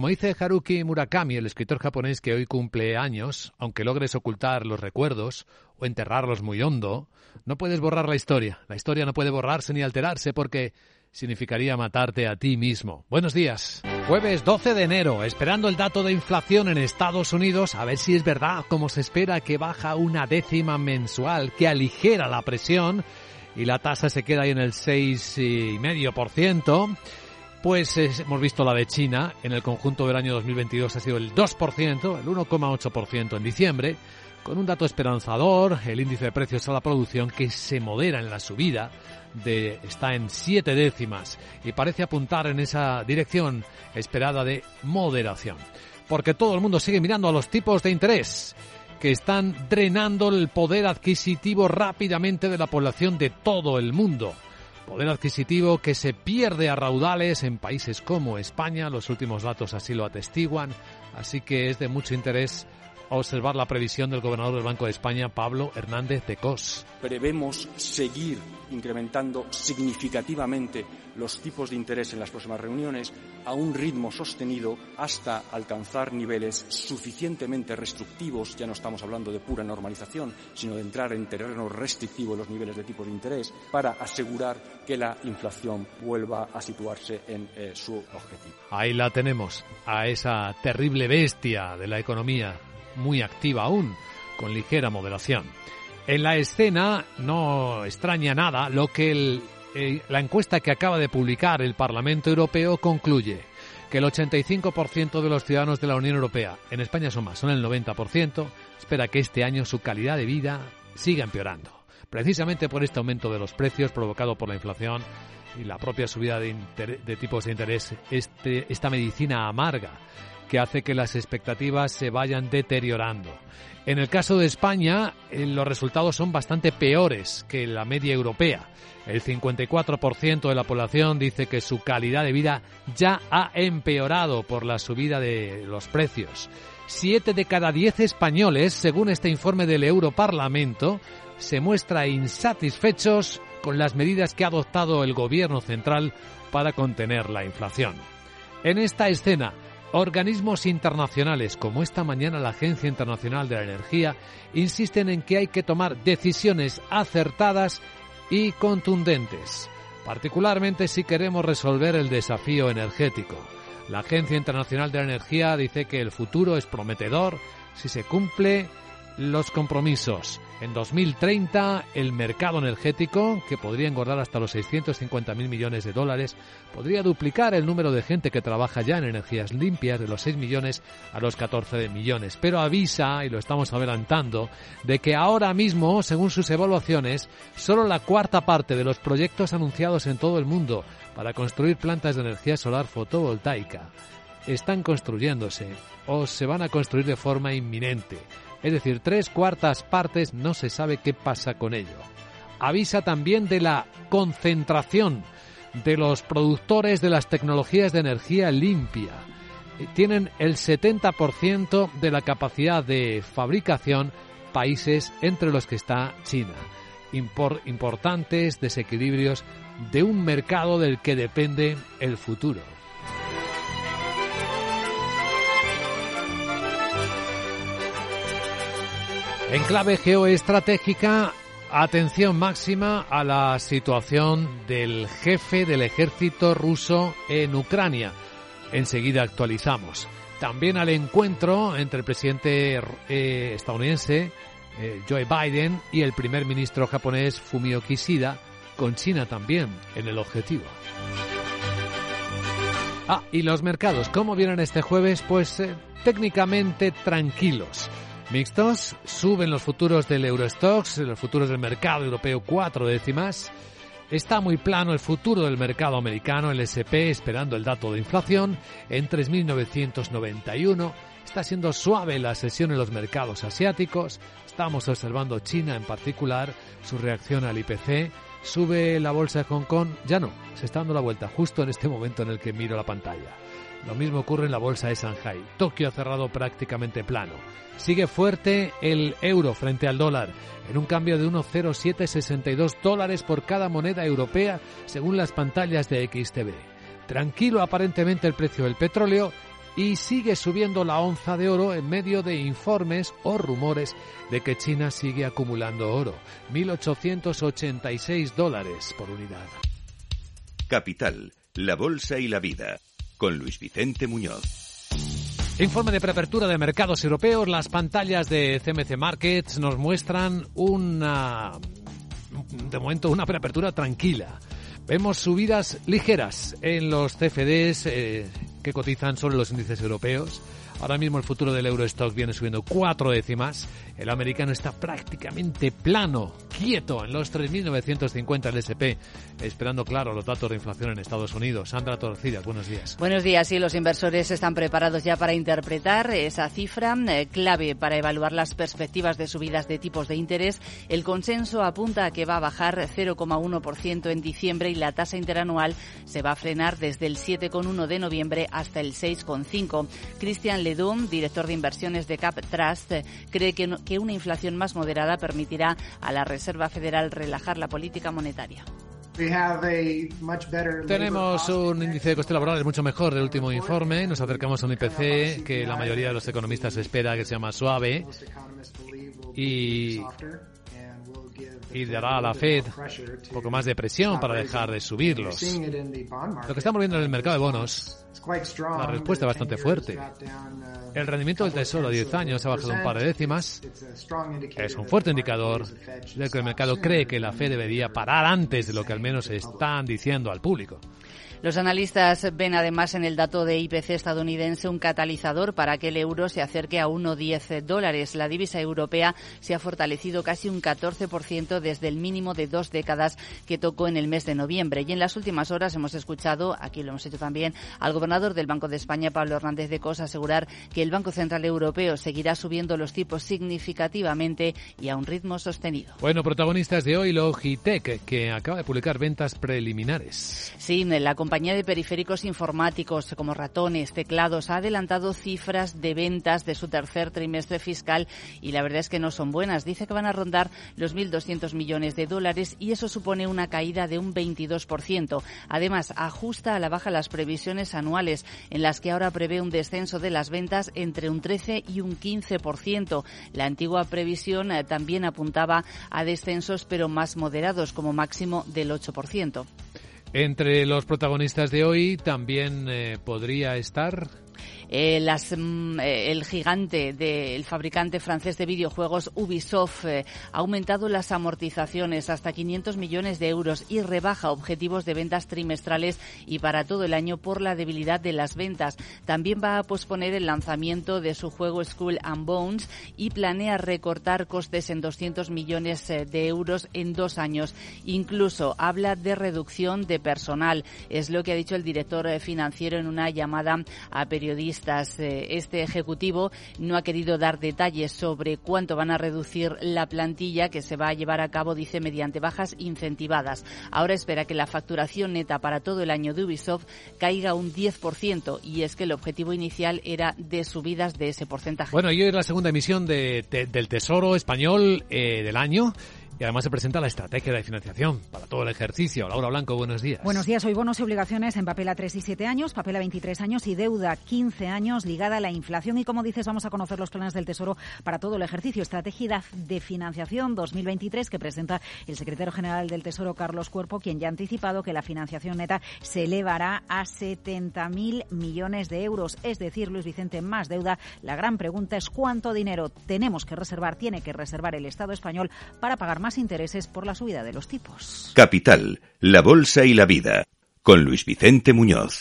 como dice Haruki Murakami, el escritor japonés que hoy cumple años, aunque logres ocultar los recuerdos o enterrarlos muy hondo, no puedes borrar la historia. La historia no puede borrarse ni alterarse porque significaría matarte a ti mismo. Buenos días. Jueves 12 de enero, esperando el dato de inflación en Estados Unidos, a ver si es verdad, como se espera, que baja una décima mensual, que aligera la presión y la tasa se queda ahí en el 6,5%. Pues hemos visto la de China, en el conjunto del año 2022 ha sido el 2%, el 1,8% en diciembre, con un dato esperanzador, el índice de precios a la producción que se modera en la subida, de, está en siete décimas y parece apuntar en esa dirección esperada de moderación. Porque todo el mundo sigue mirando a los tipos de interés que están drenando el poder adquisitivo rápidamente de la población de todo el mundo. Poder adquisitivo que se pierde a raudales en países como España, los últimos datos así lo atestiguan, así que es de mucho interés observar la previsión del gobernador del Banco de España, Pablo Hernández de Cos. Prevemos seguir incrementando significativamente los tipos de interés en las próximas reuniones a un ritmo sostenido hasta alcanzar niveles suficientemente restrictivos, ya no estamos hablando de pura normalización, sino de entrar en terreno restrictivo en los niveles de tipos de interés, para asegurar que la inflación vuelva a situarse en eh, su objetivo. Ahí la tenemos, a esa terrible bestia de la economía, muy activa aún, con ligera moderación. En la escena no extraña nada lo que eh, la encuesta que acaba de publicar el Parlamento Europeo concluye que el 85% de los ciudadanos de la Unión Europea, en España son más, son el 90%, espera que este año su calidad de vida siga empeorando. Precisamente por este aumento de los precios provocado por la inflación y la propia subida de, de tipos de interés, este, esta medicina amarga que hace que las expectativas se vayan deteriorando. En el caso de España, eh, los resultados son bastante peores que la media europea. El 54% de la población dice que su calidad de vida ya ha empeorado por la subida de los precios. Siete de cada diez españoles, según este informe del Europarlamento, se muestra insatisfechos con las medidas que ha adoptado el gobierno central para contener la inflación. En esta escena, Organismos internacionales como esta mañana la Agencia Internacional de la Energía insisten en que hay que tomar decisiones acertadas y contundentes, particularmente si queremos resolver el desafío energético. La Agencia Internacional de la Energía dice que el futuro es prometedor si se cumple los compromisos. En 2030, el mercado energético, que podría engordar hasta los 650.000 millones de dólares, podría duplicar el número de gente que trabaja ya en energías limpias de los 6 millones a los 14 millones. Pero avisa, y lo estamos adelantando, de que ahora mismo, según sus evaluaciones, solo la cuarta parte de los proyectos anunciados en todo el mundo para construir plantas de energía solar fotovoltaica están construyéndose o se van a construir de forma inminente es decir, tres cuartas partes no se sabe qué pasa con ello. Avisa también de la concentración de los productores de las tecnologías de energía limpia. Eh, tienen el 70% de la capacidad de fabricación países entre los que está China. importantes desequilibrios de un mercado del que depende el futuro. En clave geoestratégica, atención máxima a la situación del jefe del ejército ruso en Ucrania. Enseguida actualizamos. También al encuentro entre el presidente eh, estadounidense eh, Joe Biden y el primer ministro japonés Fumio Kishida, con China también en el objetivo. Ah, y los mercados, ¿cómo vienen este jueves? Pues eh, técnicamente tranquilos. Mixtos, suben los futuros del Eurostox, los futuros del mercado europeo cuatro décimas. Está muy plano el futuro del mercado americano, el SP, esperando el dato de inflación en 3.991. Está siendo suave la sesión en los mercados asiáticos. Estamos observando China en particular, su reacción al IPC. Sube la bolsa de Hong Kong, ya no, se está dando la vuelta justo en este momento en el que miro la pantalla. Lo mismo ocurre en la bolsa de Shanghai. Tokio ha cerrado prácticamente plano. Sigue fuerte el euro frente al dólar, en un cambio de 1,0762 dólares por cada moneda europea, según las pantallas de XTB. Tranquilo aparentemente el precio del petróleo y sigue subiendo la onza de oro en medio de informes o rumores de que China sigue acumulando oro. 1.886 dólares por unidad. Capital, la Bolsa y la Vida, con Luis Vicente Muñoz. Informe de preapertura de mercados europeos. Las pantallas de CMC Markets nos muestran una, de momento, una preapertura tranquila. Vemos subidas ligeras en los CFDs eh, que cotizan sobre los índices europeos. Ahora mismo el futuro del Eurostock viene subiendo cuatro décimas. El americano está prácticamente plano, quieto en los 3.950 el SP, esperando, claro, los datos de inflación en Estados Unidos. Sandra Torcidas, buenos días. Buenos días. Sí, los inversores están preparados ya para interpretar esa cifra eh, clave para evaluar las perspectivas de subidas de tipos de interés. El consenso apunta a que va a bajar 0,1% en diciembre y la tasa interanual se va a frenar desde el 7,1 de noviembre hasta el 6,5. Cristian Ledum, director de inversiones de Cap Trust, cree que, que una inflación más moderada permitirá a la Reserva Federal relajar la política monetaria. Tenemos un índice de coste laboral mucho mejor del último informe. Nos acercamos a un IPC que la mayoría de los economistas espera que sea más suave y y dará a la Fed un poco más de presión para dejar de subirlos. Lo que estamos viendo en el mercado de bonos, la respuesta es bastante fuerte. El rendimiento del tesoro a 10 años ha bajado un par de décimas. Es un fuerte indicador de que el mercado cree que la Fed debería parar antes de lo que al menos están diciendo al público. Los analistas ven además en el dato de IPC estadounidense un catalizador para que el euro se acerque a 1,10 dólares. La divisa europea se ha fortalecido casi un 14% desde el mínimo de dos décadas que tocó en el mes de noviembre. Y en las últimas horas hemos escuchado, aquí lo hemos hecho también, al gobernador del Banco de España, Pablo Hernández de Cos, asegurar que el Banco Central Europeo seguirá subiendo los tipos significativamente y a un ritmo sostenido. Bueno, protagonistas de hoy, Logitech, que acaba de publicar ventas preliminares. Sí, la compañía de periféricos informáticos como ratones, teclados, ha adelantado cifras de ventas de su tercer trimestre fiscal y la verdad es que no son buenas. Dice que van a rondar los 1.200 millones de dólares y eso supone una caída de un 22%. Además, ajusta a la baja las previsiones anuales en las que ahora prevé un descenso de las ventas entre un 13 y un 15%. La antigua previsión eh, también apuntaba a descensos pero más moderados como máximo del 8%. Entre los protagonistas de hoy también eh, podría estar eh, las, mm, eh, el gigante del fabricante francés de videojuegos Ubisoft eh, ha aumentado las amortizaciones hasta 500 millones de euros y rebaja objetivos de ventas trimestrales y para todo el año por la debilidad de las ventas. También va a posponer el lanzamiento de su juego Skull and Bones y planea recortar costes en 200 millones de euros en dos años. Incluso habla de reducción de personal. Es lo que ha dicho el director financiero en una llamada a periodistas eh, este Ejecutivo no ha querido dar detalles sobre cuánto van a reducir la plantilla que se va a llevar a cabo, dice, mediante bajas incentivadas. Ahora espera que la facturación neta para todo el año de Ubisoft caiga un 10% y es que el objetivo inicial era de subidas de ese porcentaje. Bueno, y hoy es la segunda emisión del Tesoro Español eh, del año. Y además se presenta la estrategia de financiación para todo el ejercicio. Laura Blanco, buenos días. Buenos días. Hoy bonos y obligaciones en papel a 3 y 7 años, papel a 23 años y deuda 15 años ligada a la inflación. Y como dices, vamos a conocer los planes del Tesoro para todo el ejercicio. Estrategia de financiación 2023 que presenta el secretario general del Tesoro, Carlos Cuerpo, quien ya ha anticipado que la financiación neta se elevará a 70.000 millones de euros. Es decir, Luis Vicente, más deuda. La gran pregunta es cuánto dinero tenemos que reservar, tiene que reservar el Estado español para pagar más intereses por la subida de los tipos. Capital, la Bolsa y la Vida, con Luis Vicente Muñoz.